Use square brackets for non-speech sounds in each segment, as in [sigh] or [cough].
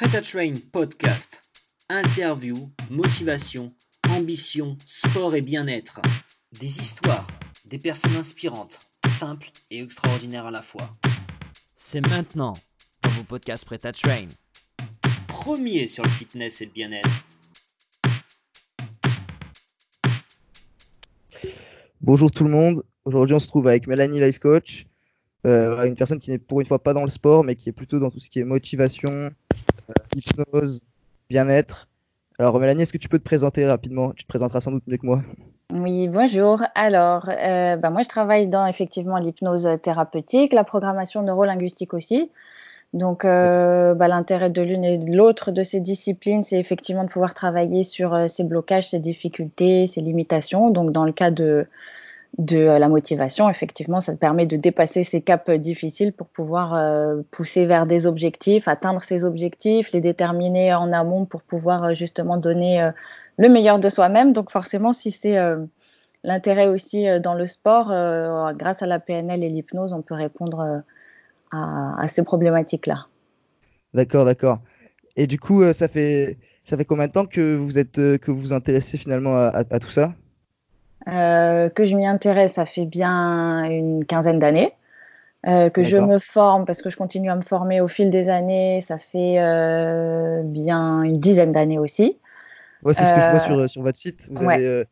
Prêt à Train podcast. Interview, motivation, ambition, sport et bien-être. Des histoires, des personnes inspirantes, simples et extraordinaires à la fois. C'est maintenant dans vos podcasts Prêt à Train. Premier sur le fitness et le bien-être. Bonjour tout le monde. Aujourd'hui, on se trouve avec Mélanie Life Coach, euh, une personne qui n'est pour une fois pas dans le sport, mais qui est plutôt dans tout ce qui est motivation, hypnose, bien-être. Alors Mélanie, est-ce que tu peux te présenter rapidement? Tu te présenteras sans doute mieux que moi. Oui, bonjour. Alors, euh, bah, moi, je travaille dans effectivement l'hypnose thérapeutique, la programmation neurolinguistique aussi. Donc, euh, bah, l'intérêt de l'une et de l'autre de ces disciplines, c'est effectivement de pouvoir travailler sur euh, ces blocages, ces difficultés, ces limitations. Donc, dans le cas de, de euh, la motivation, effectivement, ça te permet de dépasser ces caps difficiles pour pouvoir euh, pousser vers des objectifs, atteindre ces objectifs, les déterminer en amont pour pouvoir euh, justement donner le meilleur de soi-même. Donc, forcément, si c'est l'intérêt aussi dans le sport, grâce à la PNL et l'hypnose, on peut répondre à, ces problématiques-là. D'accord, d'accord. Et du coup, ça fait ça fait combien de temps que vous êtes que vous vous intéressez finalement à, tout ça? Que je m'y intéresse, ça fait bien une quinzaine d'années. Euh, que je me forme, parce que je continue à me former au fil des années, ça fait euh, bien une dizaine d'années aussi. Ouais, c'est ce que je vois Euh, sur sur votre site. Vous ouais. avez euh,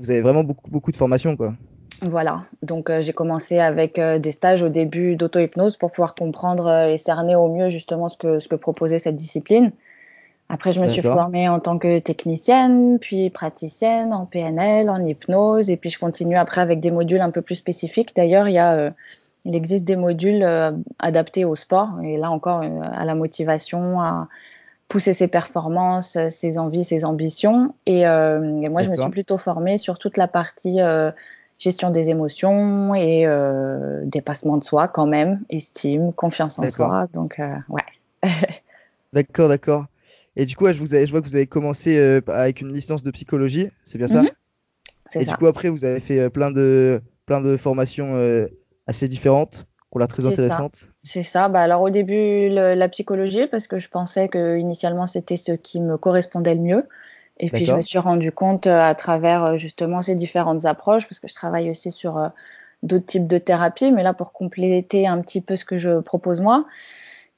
vous avez vraiment beaucoup beaucoup de formations quoi. Voilà, donc euh, j'ai commencé avec euh, des stages au début d'auto-hypnose pour pouvoir comprendre euh, et cerner au mieux justement ce que, ce que proposait cette discipline. Après, je me suis formée en tant que technicienne, puis praticienne en PNL, en hypnose, et puis je continue après avec des modules un peu plus spécifiques. D'ailleurs, il y a, euh, il existe des modules euh, adaptés au sport, et là encore euh, à la motivation, à pousser ses performances, ses envies, ses ambitions. Et, euh, et moi, je me suis plutôt formée sur toute la partie gestion des émotions et dépassement de soi quand même, estime, confiance en soi. Donc, ouais. [laughs] D'accord, d'accord. Et du coup, ouais, je vous ai- je vois que vous avez commencé euh, avec une licence de psychologie, c'est bien ça C'est Et ça. du coup, après, vous avez fait euh, plein de plein de formations euh, assez différentes, qui ont l'air très intéressantes. C'est ça. Bah, alors au début, le- la psychologie, parce que je pensais que initialement c'était ce qui me correspondait le mieux. Et puis je me suis rendu compte euh, à travers justement ces différentes approches, parce que je travaille aussi sur d'autres types de thérapies, mais là pour compléter un petit peu ce que je propose moi,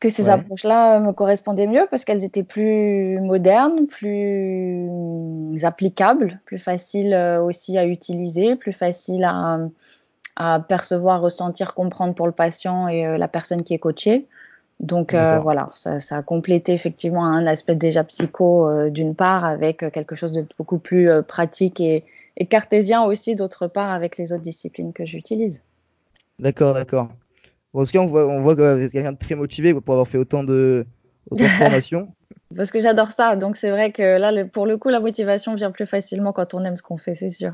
que ces Ouais. approches-là me correspondaient mieux parce qu'elles étaient plus modernes, plus applicables, plus faciles euh, aussi à utiliser, plus faciles à, à percevoir, ressentir, comprendre pour le patient et euh, la personne qui est coachée. Donc euh, voilà, ça, ça a complété effectivement un aspect déjà psycho euh, d'une part avec quelque chose de beaucoup plus euh, pratique et, et cartésien aussi d'autre part avec les autres disciplines que j'utilise. D'accord, d'accord. En tout cas, on voit, on voit que quelqu'un de très motivé pour avoir fait autant de, autant de [laughs] formations. Parce que j'adore ça, donc c'est vrai que là, le- pour le coup, la motivation vient plus facilement quand on aime ce qu'on fait, c'est sûr.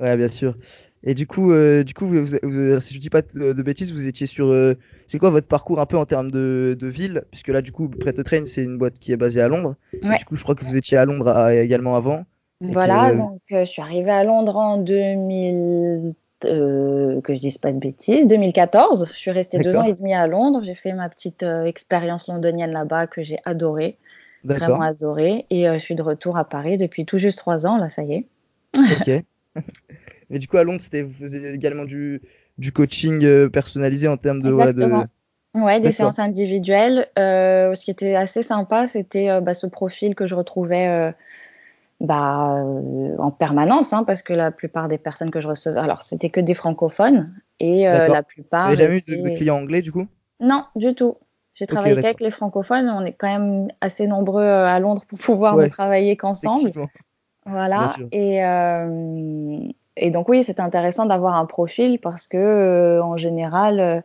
Ouais, bien sûr. Et du coup, euh, du coup, vous, vous- vous- si je dis pas de, de bêtises, vous étiez sur. euh, c'est quoi votre parcours un peu en termes de, de ville? Puisque là, du coup, Pret to Train, c'est une boîte qui est basée à Londres. Et Ouais. du coup, je crois que vous étiez à Londres à- également avant. Voilà, que- donc euh, je suis arrivée à Londres en 2000, euh, que je dise pas de bêtises, 2014. Je suis restée deux ans et demi à Londres. J'ai fait ma petite euh, expérience londonienne là-bas que j'ai adorée, vraiment adorée. Et euh, je suis de retour à Paris depuis tout juste trois ans, là, ça y est. Ok. [laughs] Mais du coup, à Londres, vous faisiez également du, du coaching personnalisé en termes de, voilà, de... Exactement. Ouais, des séances individuelles. Euh, ce qui était assez sympa, c'était euh, bah, ce profil que je retrouvais bah, euh, en permanence, hein, parce que la plupart des personnes que je recevais, alors c'était que des francophones, et euh, la Vous plupart. n'avez jamais eu de, clients anglais, du coup? Non, du tout. J'ai travaillé d'accord. qu'avec les francophones. On est quand même assez nombreux euh, à Londres pour pouvoir Ouais, ne travailler qu'ensemble. Voilà. Et, euh, et donc oui, c'est intéressant d'avoir un profil parce que en général,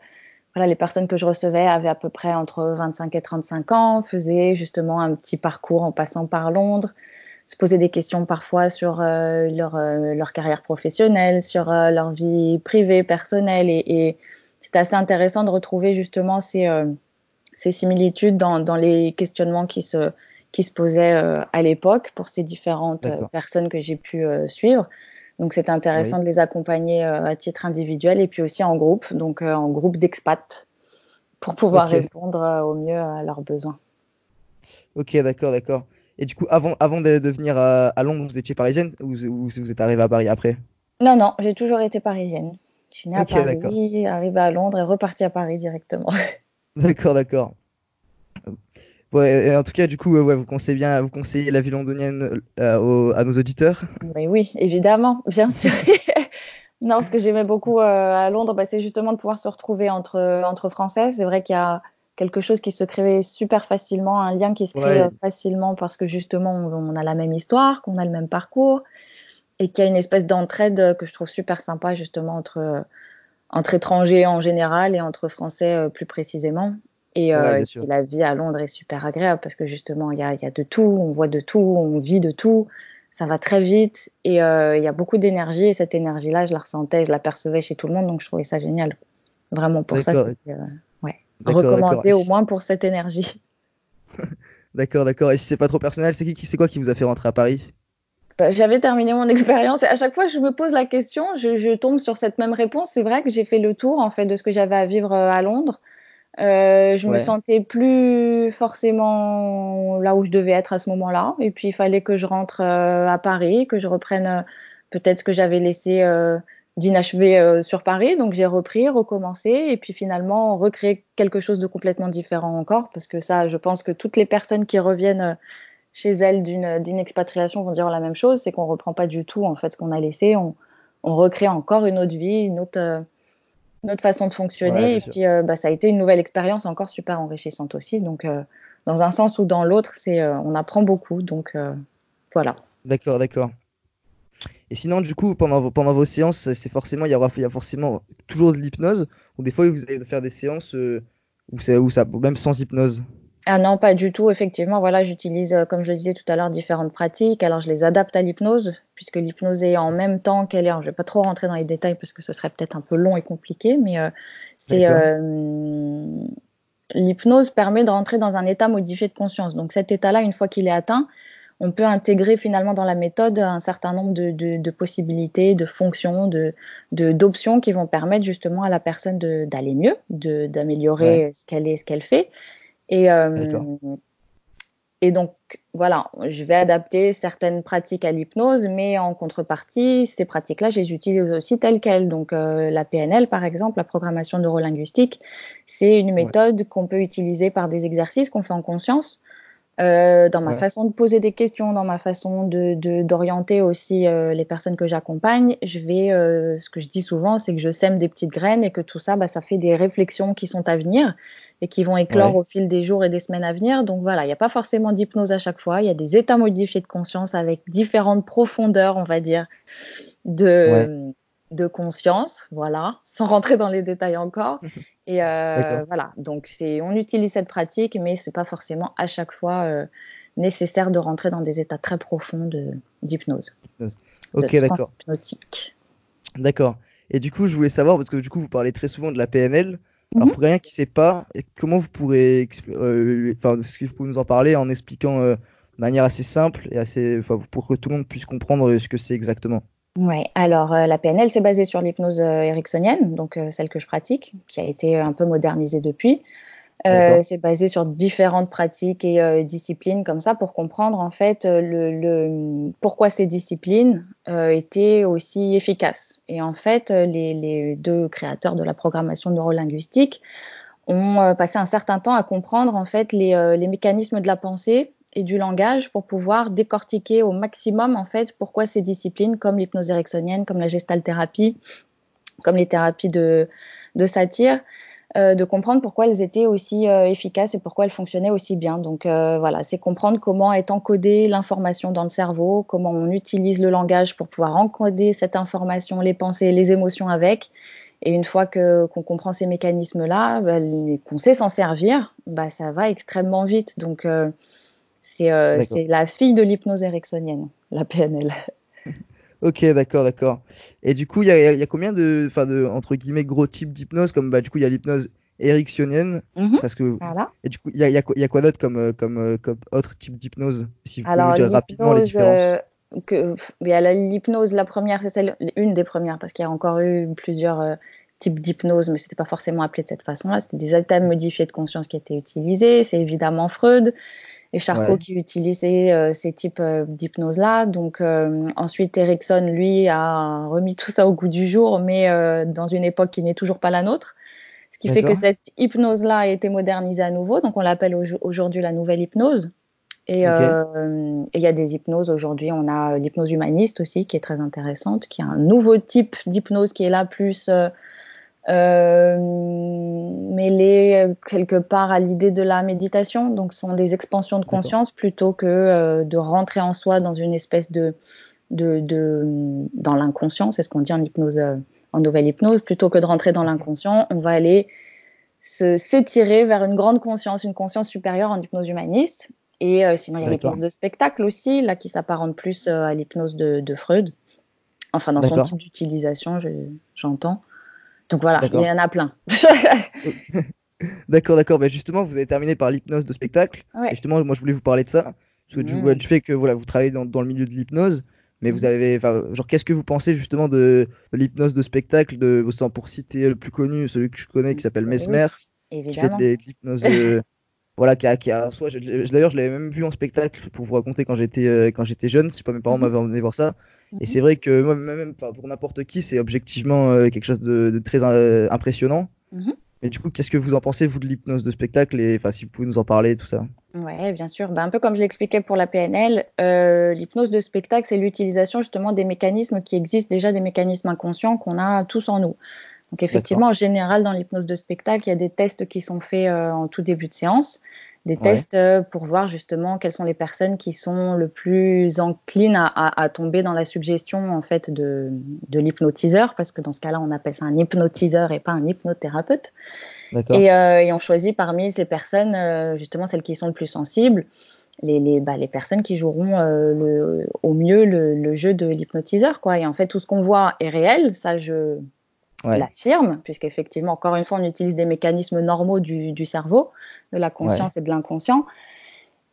voilà, les personnes que je recevais avaient à peu près entre 25 et 35 ans, faisaient justement un petit parcours en passant par Londres, se posaient des questions parfois sur euh, leur, euh, leur carrière professionnelle, sur euh, leur vie privée, personnelle. Et, et c'est assez intéressant de retrouver justement ces, ces similitudes dans, dans les questionnements qui se, qui se posaient à l'époque pour ces différentes personnes que j'ai pu suivre. Donc c'est intéressant de les accompagner à titre individuel et puis aussi en groupe, donc en groupe d'expats, pour pouvoir répondre au mieux à leurs besoins. Ok, d'accord, d'accord. Et du coup, avant, avant de, de venir à, à Londres, vous étiez parisienne ou vous, ou vous êtes arrivé à Paris après? Non, non, j'ai toujours été parisienne. Je suis née Ok, à. Paris, arrivée à Londres et repartie à Paris directement. [laughs] D'accord, d'accord. Ouais, en tout cas, du coup, ouais, vous conseillez bien, vous conseillez la vie londonienne euh, aux- à nos auditeurs? Mais oui, évidemment, bien sûr. [laughs] non, ce que j'aimais beaucoup euh, à Londres, bah, c'est justement de pouvoir se retrouver entre, entre Français. C'est vrai qu'il y a quelque chose qui se crée super facilement, un lien qui se crée Ouais. euh, facilement parce que justement, on, on a la même histoire, qu'on a le même parcours et qu'il y a une espèce d'entraide que je trouve super sympa justement entre, entre étrangers en général et entre Français euh, plus précisément. Et, euh, Ouais, la vie à Londres est super agréable parce que justement, il y a, y a de tout, on voit de tout, on vit de tout, ça va très vite et euh, il y a beaucoup d'énergie et cette énergie-là, je la ressentais, je la percevais chez tout le monde, donc je trouvais ça génial. Vraiment pour ça, euh, recommandé au moins pour cette énergie. [laughs] D'accord, d'accord. Et si c'est pas trop personnel, c'est qui, c'est quoi qui vous a fait rentrer à Paris? Bah, J'avais terminé mon [laughs] expérience et à chaque fois je me pose la question, je, je tombe sur cette même réponse. C'est vrai que j'ai fait le tour en fait de ce que j'avais à vivre euh, à Londres. Euh, je me sentais plus forcément là où je devais être à ce moment-là. Et puis il fallait que je rentre euh, à Paris, que je reprenne euh, peut-être ce que j'avais laissé d'inachevé euh, sur Paris. Donc j'ai repris, recommencé et puis finalement recréer quelque chose de complètement différent encore. Parce que ça, je pense que toutes les personnes qui reviennent euh, chez elles d'une expatriation vont dire la même chose, c'est qu'on reprend pas du tout en fait ce qu'on a laissé, on, on recrée encore une autre vie, une autre, euh, une autre façon de fonctionner. Ouais, et sûr. puis euh, bah, ça a été une nouvelle expérience encore super enrichissante aussi. Donc euh, dans un sens ou dans l'autre, c'est euh, on apprend beaucoup. Donc voilà. D'accord, d'accord. Et sinon, du coup, pendant vos, pendant vos séances, c'est forcément, il y aura, il y a forcément toujours de l'hypnose, ou des fois vous allez faire des séances euh, où ça, où ça, même sans hypnose? Ah non, pas du tout. Effectivement, voilà, j'utilise, euh, comme je le disais tout à l'heure, différentes pratiques. Alors, je les adapte à l'hypnose, puisque l'hypnose est en même temps qu'elle est. alors, je vais pas trop rentrer dans les détails parce que ce serait peut-être un peu long et compliqué, mais euh, c'est euh, l'hypnose permet de rentrer dans un état modifié de conscience. Donc, cet état-là, une fois qu'il est atteint, on peut intégrer finalement dans la méthode un certain nombre de, de, de possibilités, de fonctions, de d'options qui vont permettre justement à la personne d'aller mieux, d'améliorer ce qu'elle est, ce qu'elle fait. Et, euh, et donc, voilà, je vais adapter certaines pratiques à l'hypnose, mais en contrepartie, ces pratiques-là, je les utilise aussi telles quelles. Donc, euh, la PNL, par exemple, la programmation neurolinguistique, c'est une méthode qu'on peut utiliser par des exercices qu'on fait en conscience. Euh, dans ma Ouais. façon de poser des questions, dans ma façon de d'orienter aussi euh, les personnes que j'accompagne, je vais, euh, ce que je dis souvent, c'est que je sème des petites graines et que tout ça, bah, ça fait des réflexions qui sont à venir et qui vont éclore Ouais. au fil des jours et des semaines à venir. Donc voilà, il n'y a pas forcément d'hypnose à chaque fois, il y a des états modifiés de conscience avec différentes profondeurs, on va dire, de, de conscience, voilà, sans rentrer dans les détails encore. [laughs] Et euh, voilà, donc c'est, on utilise cette pratique, mais c'est pas forcément à chaque fois euh, nécessaire de rentrer dans des états très profonds de, d'hypnose, Ok, de d'accord. hypnotique. D'accord. Et du coup, je voulais savoir, parce que du coup, vous parlez très souvent de la PNL. Alors, Mhm. pour quelqu'un qui ne sait pas, comment vous pourrez, euh, enfin, est-ce que vous pouvez nous en parler en expliquant de manière assez simple et assez, pour que tout le monde puisse comprendre ce que c'est exactement? Ouais, alors euh, la PNL, c'est basé sur l'hypnose euh, ericksonienne, donc euh, celle que je pratique, qui a été un peu modernisée depuis. Euh, c'est basé sur différentes pratiques et disciplines comme ça pour comprendre en fait le, le pourquoi ces disciplines étaient aussi efficaces. Et en fait, les, les deux créateurs de la programmation neurolinguistique ont passé un certain temps à comprendre en fait les, les mécanismes de la pensée et du langage pour pouvoir décortiquer au maximum en fait pourquoi ces disciplines comme l'hypnose ericksonienne, comme la gestalthérapie, comme les thérapies de, de satire, euh, de comprendre pourquoi elles étaient aussi euh, efficaces et pourquoi elles fonctionnaient aussi bien. Donc euh, voilà, c'est comprendre comment est encodée l'information dans le cerveau, comment on utilise le langage pour pouvoir encoder cette information, les pensées, les émotions avec. Et une fois que qu'on comprend ces mécanismes-là, bah, qu'on sait s'en servir, bah, ça va extrêmement vite. Donc c'est euh, c'est la fille de l'hypnose ericksonienne, la PNL. [laughs] Ok, d'accord, d'accord. Et du coup, il y a, il y a combien de, enfin, de, entre guillemets, gros types d'hypnose, comme, bah, du coup, il y a l'hypnose ericksonienne, Mhm. parce que, Voilà. et du coup, il y a, y quoi, il y a quoi d'autre comme, euh, comme, euh, comme autre type d'hypnose, si vous pouvez Alors, nous dire rapidement les différences? euh, que, pff, il y a la- l'hypnose, la première, c'est celle, une des premières, parce qu'il y a encore eu plusieurs euh, types d'hypnose, mais c'était pas forcément appelé de cette façon-là. C'était des états modifiés de conscience qui étaient utilisés. C'est évidemment Freud. Et Charcot Ouais. qui utilisait euh, ces types euh, d'hypnose-là. Donc euh, ensuite, Erickson, lui, a remis tout ça au goût du jour, mais dans une époque qui n'est toujours pas la nôtre. Ce qui fait que cette hypnose-là a été modernisée à nouveau. Donc on l'appelle au- aujourd'hui la nouvelle hypnose. Et il y a des hypnoses aujourd'hui. On a l'hypnose humaniste aussi, qui est très intéressante, qui est un nouveau type d'hypnose qui est là plus euh, mêlé euh, quelque part à l'idée de la méditation. Donc, ce sont des expansions de conscience plutôt que euh, de rentrer en soi dans une espèce de, de, de dans l'inconscient. C'est ce qu'on dit en hypnose, euh, en nouvelle hypnose. Plutôt que de rentrer dans l'inconscient, on va aller se s'étirer vers une grande conscience, une conscience supérieure en hypnose humaniste. Et euh, sinon, il y a l'hypnose de spectacle aussi, là, qui s'apparente plus euh, à l'hypnose de, de Freud. Enfin, dans son type d'utilisation, je- j'entends. Donc voilà, il y en a plein. [laughs] D'accord, d'accord. Ben justement, vous avez terminé par l'hypnose de spectacle. Ouais. Et justement, moi, je voulais vous parler de ça. Parce que du, fait que voilà, vous travaillez dans, dans le milieu de l'hypnose, mais vous avez, genre, qu'est-ce que vous pensez justement de, de l'hypnose de spectacle, de, sans- pour citer le plus connu, celui que je connais, qui s'appelle Mesmer, Oui, qui fait de de l'hypnose, euh, [laughs] voilà, qui a, qui a, soit, d'ailleurs, je l'avais même vu en spectacle pour vous raconter quand j'étais, euh, quand j'étais jeune. Je sais pas, mes parents Mhm. m'avaient emmené voir ça. Mhm. Et c'est vrai que moi, même, pour n'importe qui, c'est objectivement euh, quelque chose de, de très euh, impressionnant. Mhm. Mais du coup, qu'est-ce que vous en pensez, vous, de l'hypnose de spectacle et enfin, si vous pouvez nous en parler, tout ça? Ouais, bien sûr. Ben, un peu comme je l'expliquais pour la PNL, euh, l'hypnose de spectacle, c'est l'utilisation justement des mécanismes qui existent déjà, des mécanismes inconscients qu'on a tous en nous. Donc effectivement, en général, dans l'hypnose de spectacle, il y a des tests qui sont faits euh, en tout début de séance, des Ouais. tests euh, pour voir justement quelles sont les personnes qui sont le plus enclines à, à- à tomber dans la suggestion en fait de, de l'hypnotiseur, parce que dans ce cas-là, on appelle ça un hypnotiseur et pas un hypnothérapeute. Et, euh, et on choisit parmi ces personnes, justement celles qui sont le plus sensibles, les, les, bah, les personnes qui joueront euh, le, au mieux le, le jeu de l'hypnotiseur. Quoi. Et en fait, tout ce qu'on voit est réel, ça je Ouais. l'affirme, puisqu'effectivement, encore une fois, on utilise des mécanismes normaux du, du cerveau, de la conscience et de l'inconscient.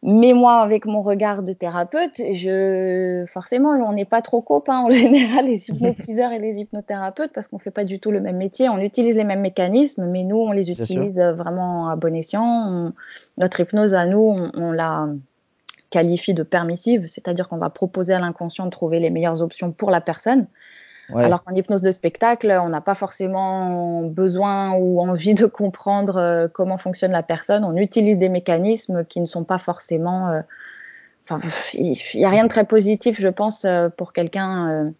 Mais moi, avec mon regard de thérapeute, je forcément, on n'est pas trop copains en [laughs] général, les hypnotiseurs et les hypnothérapeute, parce qu'on fait pas du tout le même métier. On utilise les mêmes mécanismes, mais nous, on les utilise euh, vraiment à bon escient. On- notre hypnose à nous, on, on la qualifie de permissive, c'est-à-dire qu'on va proposer à l'inconscient de trouver les meilleures options pour la personne. Ouais. Alors qu'en hypnose de spectacle, on n'a pas forcément besoin ou envie de comprendre euh, comment fonctionne la personne. On utilise des mécanismes qui ne sont pas forcément. euh, Enfin, il n'y a rien de très positif, je pense, euh, pour quelqu'un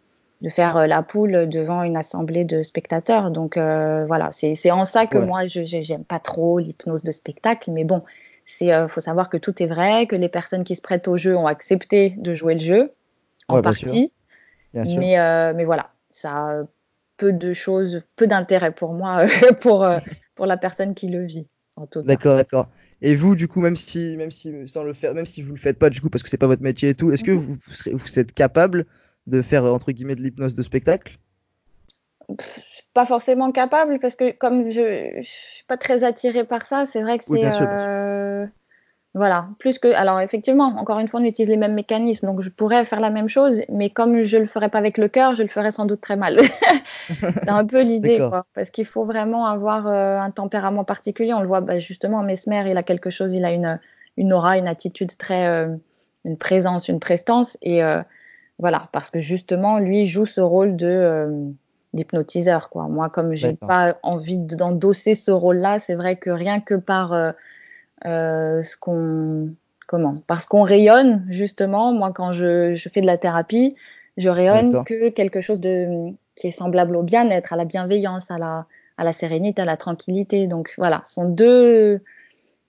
de faire la poule devant une assemblée de spectateurs. Donc euh, voilà, c'est en ça que Ouais. moi, je j'aime pas trop l'hypnose de spectacle. Mais bon, euh, faut savoir que tout est vrai, que les personnes qui se prêtent au jeu ont accepté de jouer le jeu en Ouais, bien sûr. partie. Bien sûr. Mais, euh, mais voilà, ça a peu de choses, peu d'intérêt pour moi, [laughs] pour, euh, pour la personne qui le vit, en tout cas. D'accord, d'accord. Et vous, du coup, même si, même si, sans le faire, même si vous le faites pas, du coup, parce que c'est pas votre métier et tout, est-ce que Mhm. vous, vous, serez- vous êtes capable de faire, euh, entre guillemets, de l'hypnose de spectacle? Pas forcément capable parce que comme je, je suis pas très attirée par ça, c'est vrai que c'est voilà. Plus que alors effectivement encore une fois on utilise les mêmes mécanismes. Donc je pourrais faire la même chose mais comme je le ferais pas avec le cœur je le ferais sans doute très mal. [laughs] C'est un peu l'idée quoi. Parce qu'il faut vraiment avoir euh, un tempérament particulier. On le voit bah, justement Mesmer il a quelque chose il a une une aura une attitude très euh, une présence une prestance. Et euh, voilà. Parce que justement lui joue ce rôle de d'hypnotiseur quoi. Moi comme j'ai pas envie d'endosser ce rôle là c'est vrai que rien que par ce qu'on comment? Parce qu'on rayonne justement. Moi quand je, je fais de la thérapie je rayonne que quelque chose de qui est semblable au bien-être à la bienveillance à la à la sérénité à la tranquillité. Donc voilà. Ce sont deux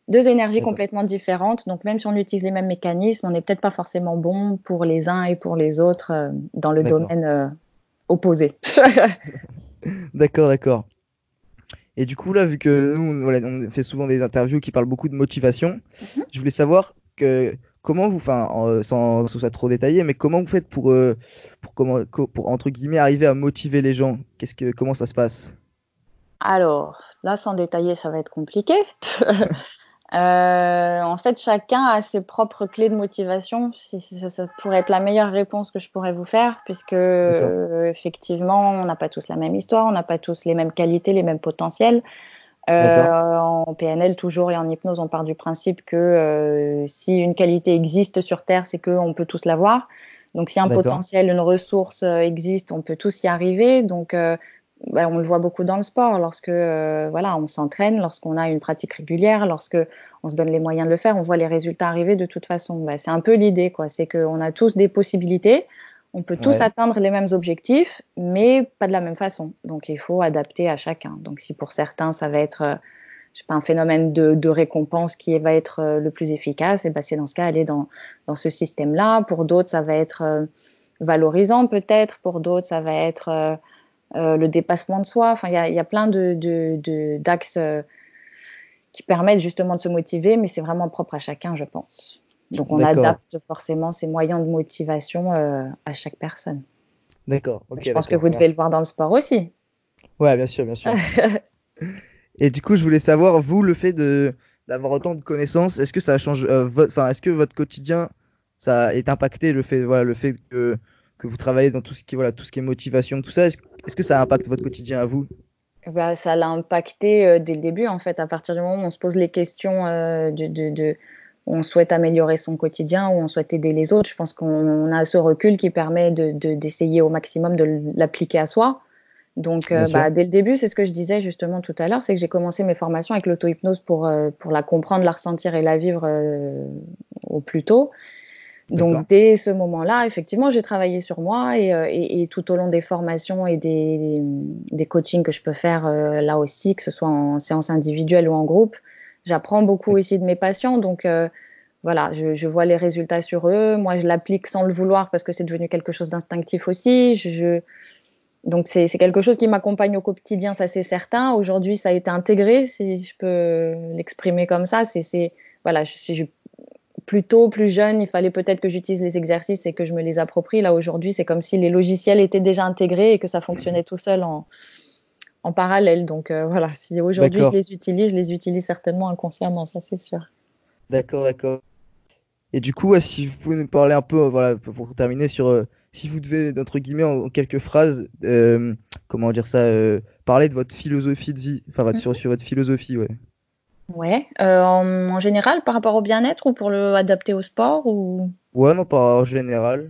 deux énergies complètement différentes. Donc même si on utilise les mêmes mécanismes on n'est peut-être pas forcément bon pour les uns et pour les autres euh, dans le domaine euh, opposé. [laughs] D'accord, d'accord. Et du coup, là, vu que nous, on- voilà, on fait souvent des interviews qui parlent beaucoup de motivation, Mhm. je voulais savoir que comment vous, enfin, en- sans que ce soit trop détaillé, mais comment vous faites pour, euh, pour comment, co- pour entre guillemets arriver à motiver les gens? Qu'est-ce que, comment ça se passe? Alors, là, sans détailler, ça va être compliqué. [laughs] Euh, en fait, chacun a ses propres clés de motivation. Si- si- Ça, ça pourrait être la meilleure réponse que je pourrais vous faire, puisque euh, effectivement, on n'a pas tous la même histoire, on n'a pas tous les mêmes qualités, les mêmes potentiels. en PNL toujours et en hypnose, on part du principe que si une qualité existe sur Terre, c'est qu'on peut tous l'avoir. Donc si un potentiel, une ressource existe, on peut tous y arriver. Donc bah, on le voit beaucoup dans le sport, lorsque euh, voilà, on s'entraîne, lorsqu'on a une pratique régulière, lorsque on se donne les moyens de le faire, on voit les résultats arriver de toute façon. Bah, c'est un peu l'idée, quoi. C'est qu'on a tous des possibilités, on peut tous atteindre les mêmes objectifs, mais pas de la même façon. Donc il faut adapter à chacun. Donc si pour certains ça va être euh, je sais pas, un phénomène de, récompense qui va être euh, le plus efficace, et ben c'est dans ce cas aller dans, dans ce système-là. Pour d'autres, ça va être valorisant peut-être. Pour d'autres, ça va être le dépassement de soi. Enfin, il y a, y a, plein de, d'axes euh, qui permettent justement de se motiver, mais c'est vraiment propre à chacun, je pense. Donc, on adapte forcément ces moyens de motivation euh, à chaque personne. D'accord. je pense que vous devez le voir dans le sport aussi. Ouais, bien sûr, bien sûr. [laughs] Et du coup, je voulais savoir, vous, le fait de d'avoir autant de connaissances, est-ce que ça change, votre, enfin, est-ce que votre quotidien, ça est impacté le fait, voilà, le fait que que vous travaillez dans tout ce qui voilà tout ce qui est motivation, tout ça. Est-ce que ça impacte votre quotidien à vous? Bah, ça l'a impacté euh, dès le début en fait. À partir du moment où on se pose les questions euh, de, de, de où on souhaite améliorer son quotidien, où on souhaite aider les autres, je pense qu'on a ce recul qui permet d'essayer de, au maximum de l'appliquer à soi. Donc, euh, bah, dès le début, c'est ce que je disais justement tout à l'heure, c'est que j'ai commencé mes formations avec l'auto-hypnose pour, pour la comprendre, la ressentir et la vivre au plus tôt. Donc dès ce moment-là, effectivement, j'ai travaillé sur moi et, euh, et, et, tout au long des formations et des, des coachings que je peux faire euh, là aussi, que ce soit en séance individuelle ou en groupe, j'apprends beaucoup aussi de mes patients. Donc euh, voilà, je, je, vois les résultats sur eux. Moi, je l'applique sans le vouloir parce que c'est devenu quelque chose d'instinctif aussi. Je, je... Donc c'est quelque chose qui m'accompagne au quotidien, ça c'est certain. Aujourd'hui, ça a été intégré, si je peux l'exprimer comme ça. C'est voilà, je, je, plus tôt, plus jeune, il fallait peut-être que j'utilise les exercices et que je me les approprie. Là, aujourd'hui, c'est comme si les logiciels étaient déjà intégrés et que ça fonctionnait tout seul en, en parallèle. Donc euh, voilà, si aujourd'hui je les utilise, je les utilise certainement inconsciemment, ça c'est sûr. D'accord, d'accord. Et du coup, si vous pouvez nous parler un peu, voilà, pour terminer sur, euh, si vous devez, entre guillemets, en, quelques phrases, euh, comment dire ça, parler de votre philosophie de vie, enfin, sur, sur votre philosophie, ouais. Ouais, euh, en, général par rapport au bien-être ou pour le adapter au sport ou? Ouais, non, pas en général.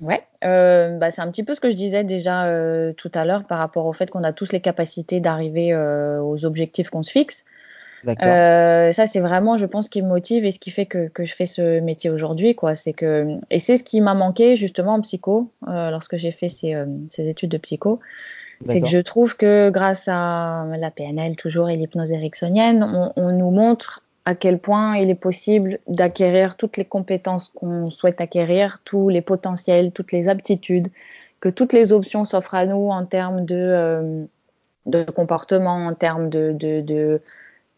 Ouais, euh, bah, c'est un petit peu ce que je disais déjà euh, tout à l'heure par rapport au fait qu'on a tous les capacités d'arriver aux objectifs qu'on se fixe. D'accord. ça, c'est vraiment, je pense, ce qui me motive et ce qui fait que, que je fais ce métier aujourd'hui, quoi. C'est que et c'est ce qui m'a manqué justement en psycho lorsque j'ai fait ces, ces études de psycho c'est que je trouve que grâce à la PNL toujours et l'hypnose ericksonienne, on, on, nous montre à quel point il est possible d'acquérir toutes les compétences qu'on souhaite acquérir, tous les potentiels, toutes les aptitudes, que toutes les options s'offrent à nous en termes de, euh, de comportement, en termes de, de, de,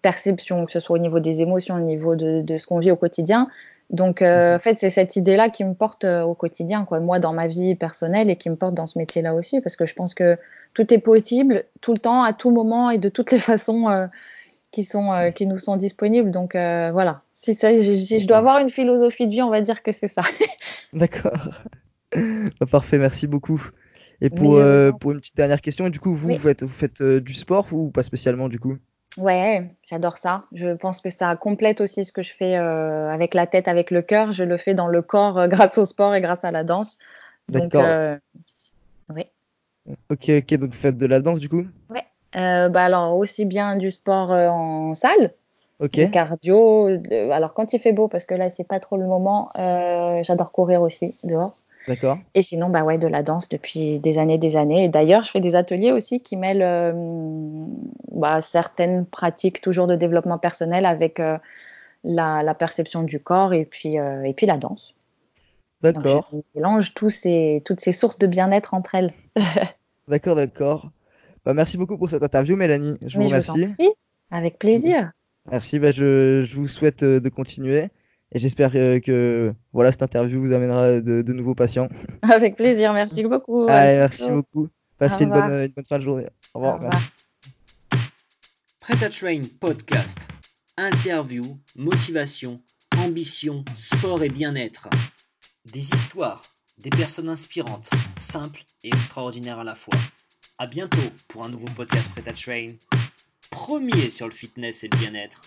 perception, que ce soit au niveau des émotions, au niveau de, de ce qu'on vit au quotidien. Donc, euh, en fait, c'est cette idée-là qui me porte euh, au quotidien, quoi, moi dans ma vie personnelle et qui me porte dans ce métier-là aussi, parce que je pense que tout est possible, tout le temps, à tout moment et de toutes les [laughs] façons euh, qui sont euh, qui nous sont disponibles. Donc euh, voilà, si, ça, je dois avoir une philosophie de vie, on va dire que c'est ça. [laughs] D'accord. Bah, parfait, merci beaucoup. Et pour, pour une petite dernière question, du coup, vous, vous faites, vous faites du sport ou pas spécialement du coup? Ouais, j'adore ça. Je pense que ça complète aussi ce que je fais euh, avec la tête, avec le cœur. Je le fais dans le corps euh, [laughs] grâce au sport et grâce à la danse. Donc, euh, oui. Ok, ok, donc vous faites de la danse du coup? Ouais. bah alors aussi bien du sport en salle, ok. cardio. alors quand il fait beau, parce que là c'est pas trop le moment, j'adore courir aussi dehors. D'accord. Et sinon, bah ouais, de la danse depuis des années, des années. Et d'ailleurs, je fais des ateliers aussi qui mêlent euh, bah, certaines pratiques toujours de développement personnel avec euh, la, la, perception du corps et puis, euh, et puis la danse. D'accord. Je mélange tous ces, toutes ces sources de bien-être entre elles. [laughs] d'accord, d'accord. Bah, merci beaucoup pour cette interview, Mélanie. Je vous remercie. Avec plaisir. Merci. Bah, je, je vous souhaite de continuer. Et j'espère que, voilà, cette interview vous amènera de, de nouveaux patients. [laughs] Avec plaisir, merci beaucoup. Allez, merci beaucoup. Passez une bonne, une bonne, fin de journée. Au revoir. Au revoir. Prêt à Train Podcast. Interview, motivation, ambition, sport et bien-être. Des histoires, des personnes inspirantes, simples et extraordinaires à la fois. À bientôt pour un nouveau podcast Prêt à Train. premier sur le fitness et le bien-être.